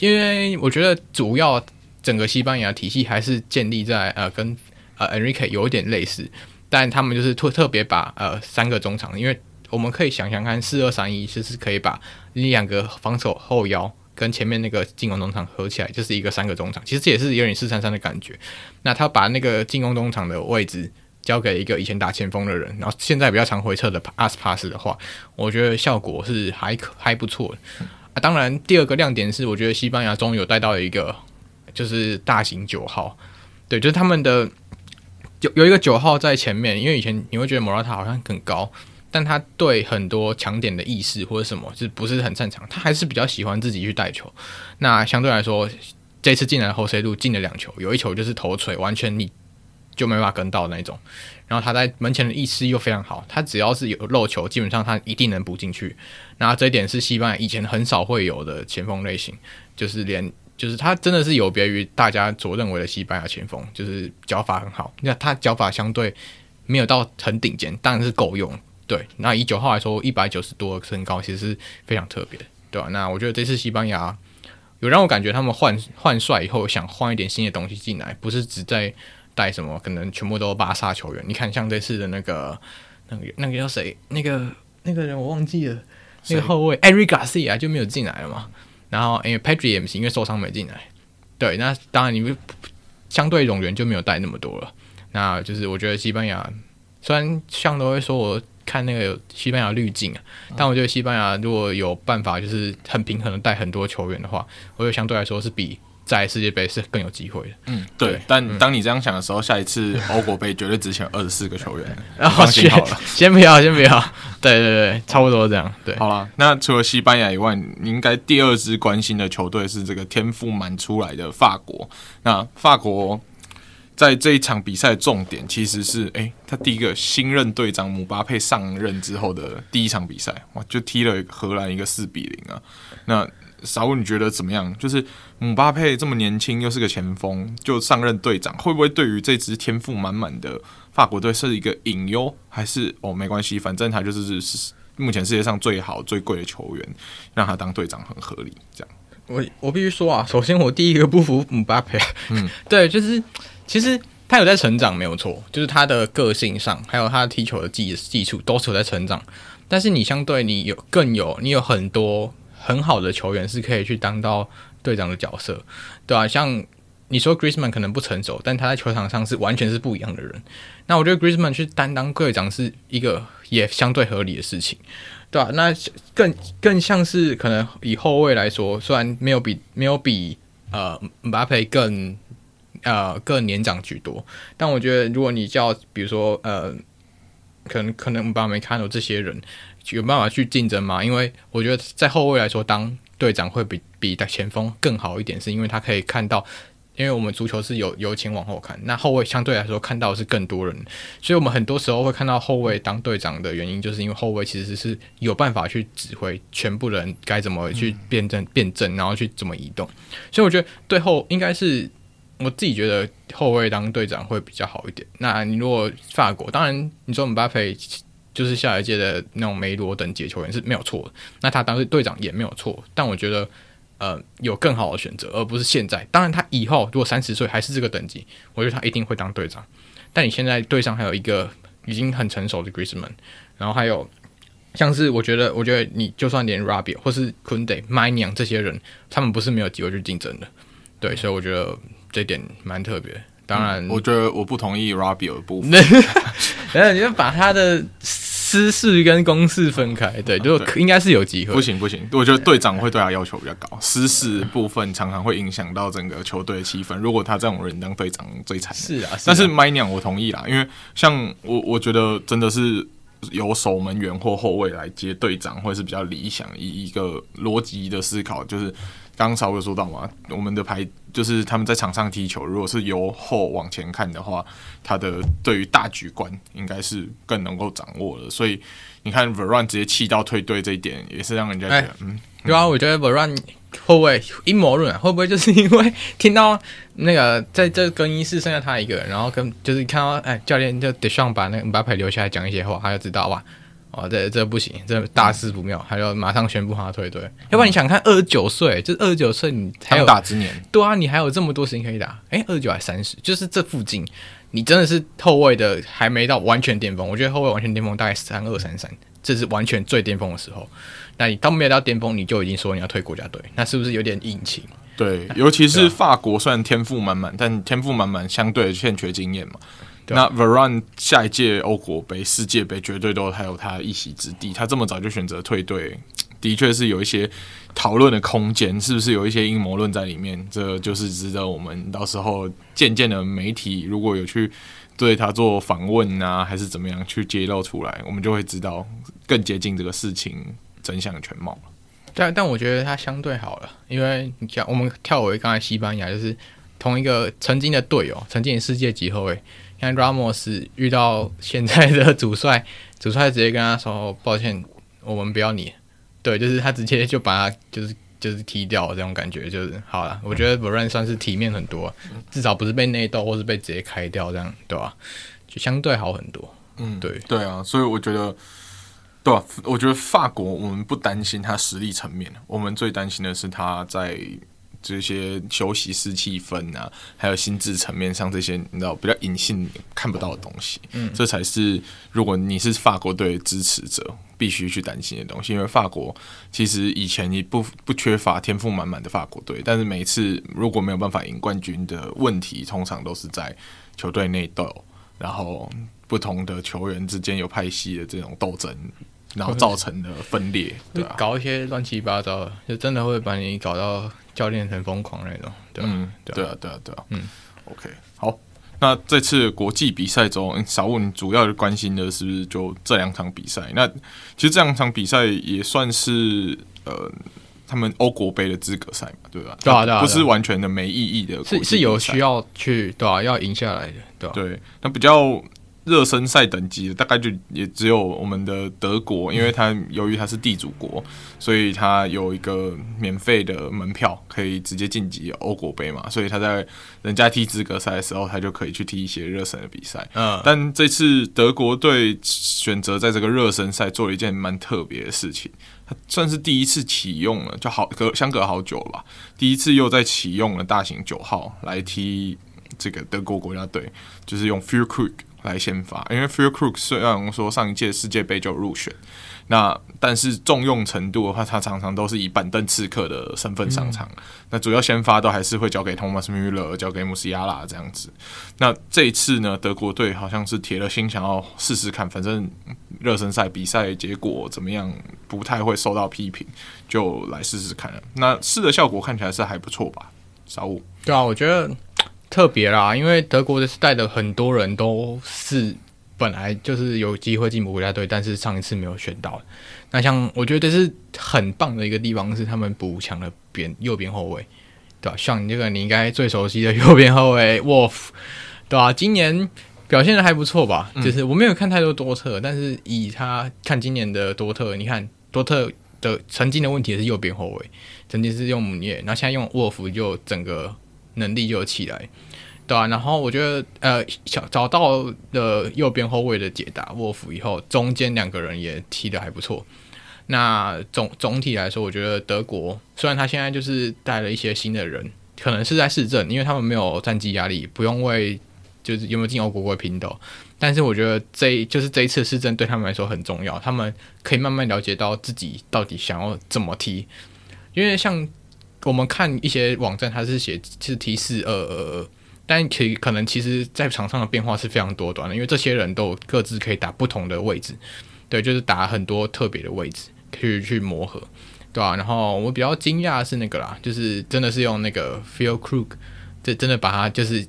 因为我觉得主要整个西班牙体系还是建立在呃跟呃 Enrique 有一点类似，但他们就是特特别把呃三个中场，因为我们可以想想看，四二三一其实是可以把两个防守后腰跟前面那个进攻中场合起来，就是一个三个中场，其实这也是有点四三三的感觉。那他把那个进攻中场的位置。交给一个以前打前锋的人，然后现在比较常回撤的 Aspas 的话，我觉得效果是还可还不错的啊。当然，第二个亮点是，我觉得西班牙终于有带到一个就是大型九号，对，就是他们的有有一个九号在前面，因为以前你会觉得莫拉塔好像很高，但他对很多抢点的意识或者什么是不是很擅长，他还是比较喜欢自己去带球。那相对来说，这次进来的 Joselu 路进了两球，有一球就是头锤，完全你。就没办法跟到那种，然后他在门前的意识又非常好，他只要是有漏球，基本上他一定能补进去。那这一点是西班牙以前很少会有的前锋类型，就是连就是他真的是有别于大家所认为的西班牙前锋，就是脚法很好。那他脚法相对没有到很顶尖，当然是够用。对，那以九号来说，一百九十多的身高其实是非常特别，对吧？那我觉得这次西班牙有让我感觉他们换换帅以后想换一点新的东西进来，不是只在。带什么？可能全部都是巴萨球员。你看，像这次的那个、那个、那个叫谁？那个那个人我忘记了。那个后卫 Eric Garcia 就没有进来了嘛。然后因为 Pedri 也不行，因为受伤没进来。对，那当然你们相对冗员就没有带那么多了。那就是我觉得西班牙虽然像都会说我看那个有西班牙滤镜啊，但我觉得西班牙如果有办法就是很平衡的带很多球员的话，我觉得相对来说是比。在世界杯是更有机会的。嗯，对。对但当你这样想的时候，嗯、下一次欧国杯绝对只选二十四个球员。然后 <laughs> 先好了，先不要，先不要。<laughs> 对对对，差不多这样。对，好了。那除了西班牙以外，你应该第二支关心的球队是这个天赋满出来的法国。那法国在这一场比赛重点其实是，哎、他第一个新任队长姆巴佩上任之后的第一场比赛，哇，就踢了荷兰一个四比零啊。那小武，你觉得怎么样？就是姆巴佩这么年轻，又是个前锋，就上任队长，会不会对于这支天赋满满的法国队是一个隐忧？还是哦，没关系，反正他就是是目前世界上最好最贵的球员，让他当队长很合理。这样，我我必须说啊，首先我第一个不服姆巴佩，嗯，<laughs> 对，就是其实他有在成长，没有错，就是他的个性上，还有他踢球的技技术都是有在成长。但是你相对你有更有，你有很多。很好的球员是可以去当到队长的角色，对啊，像你说 Griezmann 可能不成熟，但他在球场上是完全是不一样的人。那我觉得 Griezmann 去担当队长是一个也相对合理的事情，对啊，那更更像是可能以后卫来说，虽然没有比没有比呃姆巴佩更呃更年长许多，但我觉得如果你叫比如说呃，可能可能姆巴佩看到这些人。有办法去竞争嘛？因为我觉得在后卫来说，当队长会比比前锋更好一点，是因为他可以看到，因为我们足球是由由前往后看，那后卫相对来说看到是更多人，所以我们很多时候会看到后卫当队长的原因，就是因为后卫其实是有办法去指挥全部人该怎么去辩证辩证，然后去怎么移动，所以我觉得对后应该是我自己觉得后卫当队长会比较好一点。那你如果法国，当然你说姆巴佩。就是下一届的那种梅罗等级球员是没有错，那他当时队长也没有错，但我觉得呃有更好的选择，而不是现在。当然他以后如果三十岁还是这个等级，我觉得他一定会当队长。但你现在队上还有一个已经很成熟的 Griezmann，然后还有像是我觉得，我觉得你就算连 Rabiot 或是 Koundé、Maignan 这些人，他们不是没有机会去竞争的。对，所以我觉得这点蛮特别。当然、嗯，我觉得我不同意 Rabiot 的部分。<laughs> 然后你就把他的私事跟公事分开，对，就应该是有机会。不行不行，我觉得队长会对他要求比较高，私事部分常常会影响到整个球队的气氛。如果他这种人当队长，最惨。是啊，但是 Maignan 我同意啦，因为像我，我觉得真的是由守门员或后卫来接队长，会是比较理想。以一个逻辑的思考，就是。刚刚稍微说到嘛，我们的牌就是他们在场上踢球，如果是由后往前看的话，他的对于大局观应该是更能够掌握的。所以你看 Varane 直接气到退队这一点，也是让人家觉得，欸、嗯，对啊，我觉得 Varane 会不会阴谋论啊？会不会就是因为听到那个在这更衣室剩下他一个人，然后跟就是看到哎教练就得上把那个姆巴佩留下来讲一些话，他就知道哇，哦这这不行，这大事不妙，还要马上宣布他退队。嗯、要不然你想看二十九岁，就是二十九岁你还有当打之年，对啊，你还有这么多时间可以打。哎，二十九还三十，就是这附近，你真的是后卫的还没到完全巅峰。我觉得后卫完全巅峰大概三二三三，这是完全最巅峰的时候。那你当没有到巅峰，你就已经说你要退国家队，那是不是有点隐情？对，尤其是法国，虽然天赋满满，但天赋满满相对欠缺经验嘛。那 Veron 下一届欧国杯、世界杯绝对都还有他一席之地。他这么早就选择退队，的确是有一些讨论的空间，是不是有一些阴谋论在里面？这就是值得我们到时候渐渐的媒体如果有去对他做访问啊，还是怎么样去揭露出来，我们就会知道更接近这个事情。真相的全貌，但但我觉得他相对好了，因为你像我们跳回刚才西班牙，就是同一个曾经的队友，曾经的世界级后卫，像拉莫斯遇到现在的主帅，<laughs> 主帅直接跟他说：“抱歉，我们不要你。”对，就是他直接就把他就是就是踢掉这种感觉，就是好了。我觉得 Varane 算是体面很多，至少不是被内斗或是被直接开掉这样，对吧？就相对好很多。嗯，对对啊，所以我觉得。对啊，我觉得法国我们不担心他实力层面，我们最担心的是他在这些休息室气氛啊，还有心智层面上这些你知道比较隐性看不到的东西，嗯，这才是如果你是法国队支持者必须去担心的东西。因为法国其实以前也不不缺乏天赋满满的法国队，但是每一次如果没有办法赢冠军的问题，通常都是在球队内斗，然后不同的球员之间有派系的这种斗争。然后造成的分裂，对啊，搞一些乱七八糟的，就真的会把你搞到教练很疯狂那种，对吧？嗯，对啊，对啊，对啊，嗯，OK，好，那这次国际比赛中，小五你主要关心的是不是就这两场比赛？那其实这两场比赛也算是呃，他们欧国杯的资格赛嘛，对吧？对啊，对啊，不是完全的没意义的，是是有需要去，对啊，要赢下来的，对吧？对，那比较。热身赛等级的大概就也只有我们的德国，因为它由于它是地主国，所以它有一个免费的门票可以直接晋级欧国杯嘛，所以他在人家踢资格赛的时候，他就可以去踢一些热身的比赛。嗯，但这次德国队选择在这个热身赛做了一件蛮特别的事情，他算是第一次启用了，就好隔相隔好久了吧，第一次又在启用了大型九号来踢这个德国国家队，就是用 Füllkrug 来先发，因为 Füllkrug 虽然说上一届世界杯就入选，那但是重用程度的话，他常常都是以板凳刺客的身份上场，嗯、那主要先发都还是会交给 Thomas Müller，交给 Musiala 这样子。那这一次呢，德国队好像是铁了心想要试试看，反正热身赛比赛结果怎么样，不太会受到批评，就来试试看了。那试的效果看起来是还不错吧？小五，对啊，我觉得。特别啦，因为德国的时代的很多人都是本来就是有机会进国家队，但是上一次没有选到。那像我觉得是很棒的一个地方，是他们补强了边右边后卫，对吧？像你这个你应该最熟悉的右边后卫 Wolf，<laughs> 对吧？今年表现的还不错吧？就是我没有看太多多特，但是以他看今年的多特，你看多特的曾经的问题是右边后卫，曾经是用姆涅，然后现在用 Wolf 就整个。能力就起来，对啊，然后我觉得，呃，找找到了右边后卫的解答沃夫以后，中间两个人也踢得还不错。那总总体来说，我觉得德国虽然他现在就是带了一些新的人，可能是在试阵，因为他们没有战绩压力，不用为就是有没有进欧国会拼斗。但是我觉得这就是这一次试阵对他们来说很重要，他们可以慢慢了解到自己到底想要怎么踢，因为像。我们看一些网站，它是写是踢四二二二，但其可能其实在场上的变化是非常多端的，因为这些人都各自可以打不同的位置，对，就是打很多特别的位置，可以去磨合，对吧、啊？然后我比较惊讶的是那个啦，就是真的是用那个 Füllkrug，这真的把他就是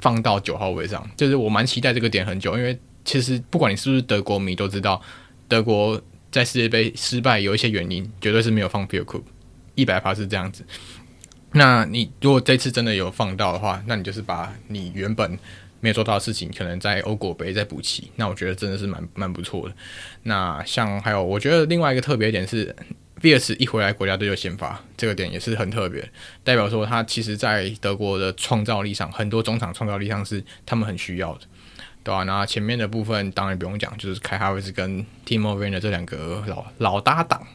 放到九号位上，就是我蛮期待这个点很久，因为其实不管你是不是德国迷，都知道德国在世界杯失败有一些原因，绝对是没有放 Füllkrug。一百趴是这样子，那你如果这次真的有放到的话，那你就是把你原本没有做到的事情，可能在欧国杯再补齐。那我觉得真的是蛮蛮不错的。那像还有，我觉得另外一个特别点是，比尔斯一回来国家队就先发，这个点也是很特别，代表说他其实在德国的创造力上，很多中场创造力上是他们很需要的，对吧、啊？那前面的部分当然不用讲，就是凯哈维斯跟 Timo Werner 这两个老老搭档。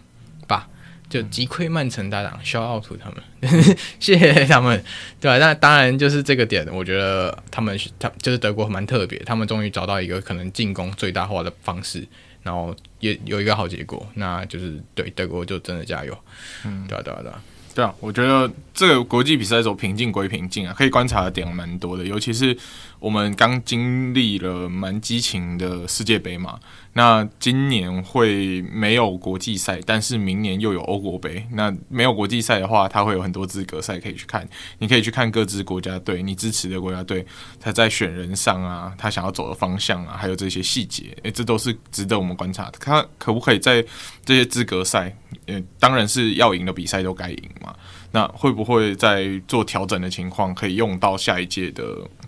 就击溃曼城搭档，shout out to 他们，<laughs> 谢谢他们，对吧？那当然就是这个点，我觉得他们他就是德国蛮特别，他们终于找到一个可能进攻最大化的方式，然后也有一个好结果，那就是对德国就真的加油，嗯，对啊，对啊，对啊。对啊，我觉得这个国际比赛走平静归平静啊，可以观察的点蛮多的，尤其是我们刚经历了蛮激情的世界杯嘛。那今年会没有国际赛，但是明年又有欧国杯。那没有国际赛的话，它会有很多资格赛可以去看。你可以去看各支国家队，你支持的国家队，他在选人上啊，他想要走的方向啊，还有这些细节，诶，这都是值得我们观察的。他可不可以在这些资格赛，呃，当然是要赢的比赛都该赢嘛。那会不会在做调整的情况，可以用到下一届的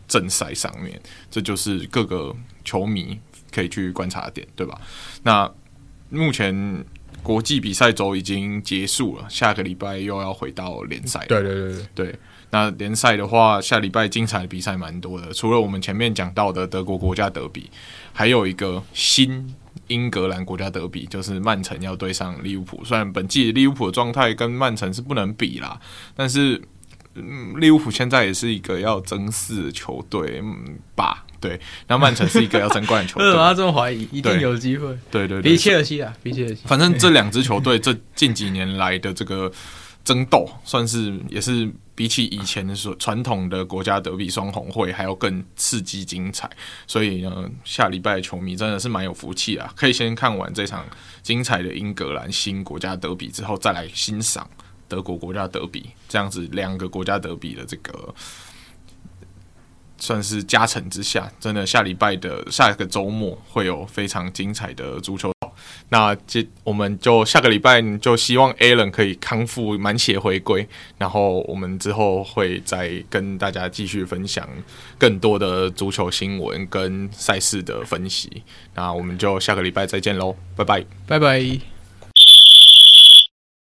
正赛上面？这就是各个球迷可以去观察的点，对吧？那目前国际比赛周已经结束了，下个礼拜又要回到联赛。对对对对，对。那联赛的话，下礼拜精彩的比赛蛮多的，除了我们前面讲到的德国国家德比，还有一个新。英格兰国家德比就是曼城要对上利物浦，虽然本季利物浦的状态跟曼城是不能比啦，但是嗯，利物浦现在也是一个要争四的球队，嗯吧？对，那曼城是一个要争冠的球队，<laughs> 为什么要这么怀疑？一定有机会。对对对，比切尔西啊，比切尔西。反正这两支球队这近几年来的这个。争斗算是也是比起以前的说传统的国家德比双红会还要更刺激精彩，所以呢，下礼拜的球迷真的是蛮有福气啊！可以先看完这场精彩的英格兰新国家德比之后，再来欣赏德国国家德比，这样子两个国家德比的这个算是加成之下，真的下礼拜的下一个周末会有非常精彩的足球。那这我们就下个礼拜就希望 Alan 可以康复满血回归，然后我们之后会再跟大家继续分享更多的足球新闻跟赛事的分析。那我们就下个礼拜再见喽，拜拜，拜拜。